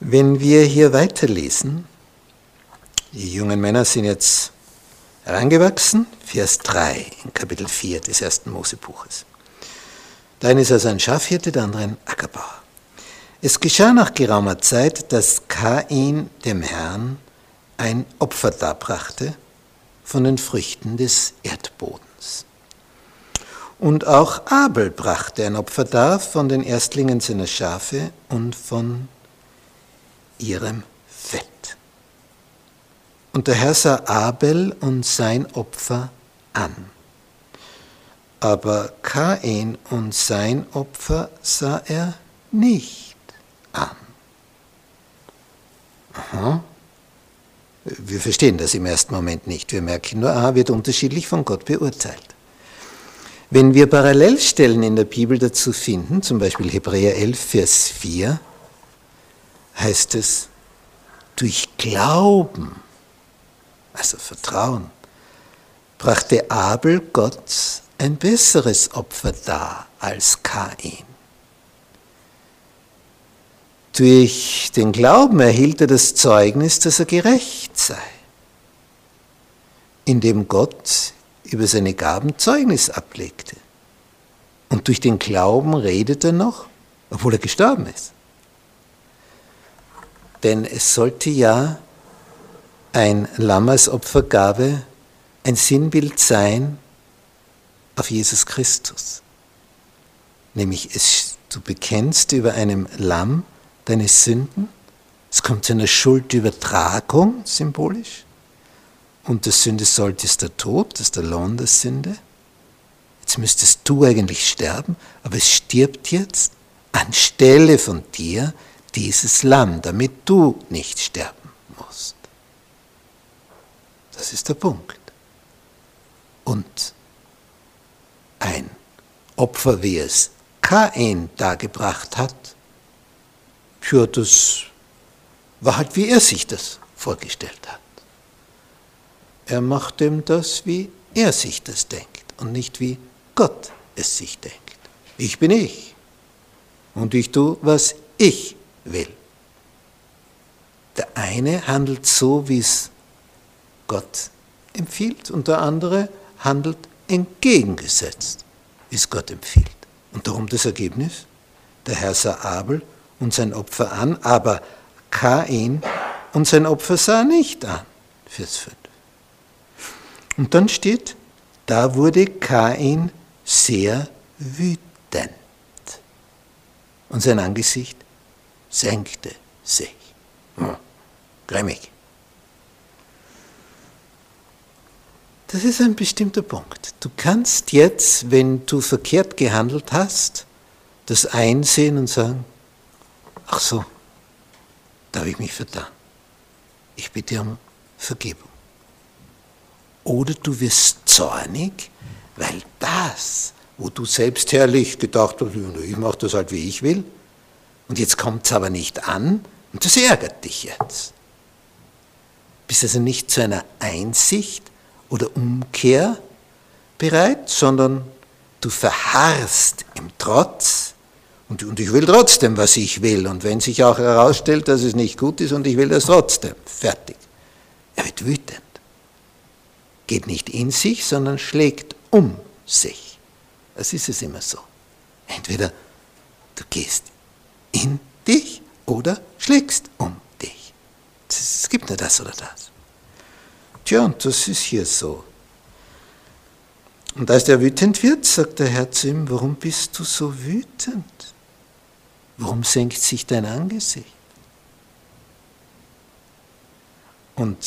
Wenn wir hier weiterlesen, die jungen Männer sind jetzt herangewachsen, Vers 3 in Kapitel 4 des ersten Mosebuches. Der eine ist also ein Schafhirte, der andere ein Ackerbauer. Es geschah nach geraumer Zeit, dass Kain dem Herrn ein Opfer darbrachte von den Früchten des Erdbodens. Und auch Abel brachte ein Opfer dar von den Erstlingen seiner Schafe und von ihrem Fett. Und der Herr sah Abel und sein Opfer an. Aber Kain und sein Opfer sah er nicht an. Aha. Wir verstehen das im ersten Moment nicht. Wir merken nur, A wird unterschiedlich von Gott beurteilt. Wenn wir Parallelstellen in der Bibel dazu finden, zum Beispiel Hebräer 11, Vers 4, heißt es, durch Glauben, also Vertrauen, brachte Abel Gott ein besseres Opfer dar als Kain. Durch den Glauben erhielt er das Zeugnis, dass er gerecht sei, indem Gott über seine Gaben Zeugnis ablegte. Und durch den Glauben redet er noch, obwohl er gestorben ist. Denn es sollte ja ein Lamm als Opfergabe ein Sinnbild sein auf Jesus Christus. Nämlich es, du bekennst über einem Lamm deine Sünden, es kommt zu einer Schuldübertragung symbolisch und der Sünde sollte ist der Tod, das ist der Lohn der Sünde. Jetzt müsstest du eigentlich sterben, aber es stirbt jetzt anstelle von dir dieses Lamm, damit du nicht sterben musst. Das ist der Punkt. Und ein Opfer, wie es Kain dargebracht hat, ja, das war halt, wie er sich das vorgestellt hat. Er macht ihm das, wie er sich das denkt und nicht wie Gott es sich denkt. Ich bin ich und ich tue, was ich will. Der eine handelt so, wie es Gott empfiehlt und der andere handelt entgegengesetzt, wie es Gott empfiehlt. Und darum das Ergebnis, der Herr sah Abel und sein Opfer an, aber Kain und sein Opfer sah nicht an. Vers 5. Und dann steht, da wurde Kain sehr wütend und sein Angesicht senkte sich. Hm, grimmig. Das ist ein bestimmter Punkt. Du kannst jetzt, wenn du verkehrt gehandelt hast, das einsehen und sagen, ach so, da habe ich mich vertan. Ich bitte um Vergebung. Oder du wirst zornig, weil das, wo du selbst herrlich gedacht hast, ich mache das halt, wie ich will, und jetzt kommt es aber nicht an und das ärgert dich jetzt. Bist also nicht zu einer Einsicht oder Umkehr bereit, sondern du verharrst im Trotz und, und ich will trotzdem, was ich will. Und wenn sich auch herausstellt, dass es nicht gut ist und ich will das trotzdem, fertig. Er wird wütend. Geht nicht in sich, sondern schlägt um sich. Das ist es immer so. Entweder du gehst in dich oder schlägst um dich. Es gibt nur das oder das. Tja, und das ist hier so. Und als der wütend wird, sagt der Herr zu ihm, warum bist du so wütend? Warum senkt sich dein Angesicht? Und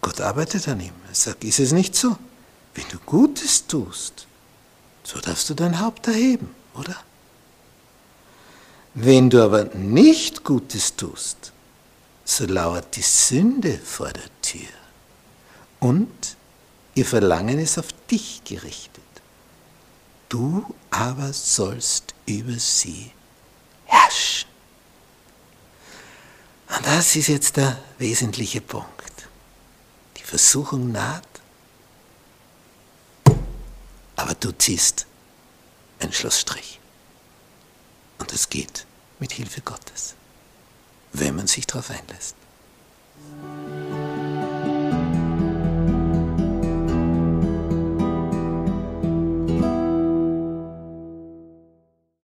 Gott arbeitet an ihm. Er sagt, ist es nicht so? Wenn du Gutes tust, so darfst du dein Haupt erheben, oder? Wenn du aber nicht Gutes tust, so lauert die Sünde vor der Tür. Und ihr Verlangen ist auf dich gerichtet. Du aber sollst über sie herrschen. Und das ist jetzt der wesentliche Punkt. Die Versuchung naht, aber du ziehst einen Schlussstrich. Und es geht mit Hilfe Gottes, wenn man sich darauf einlässt.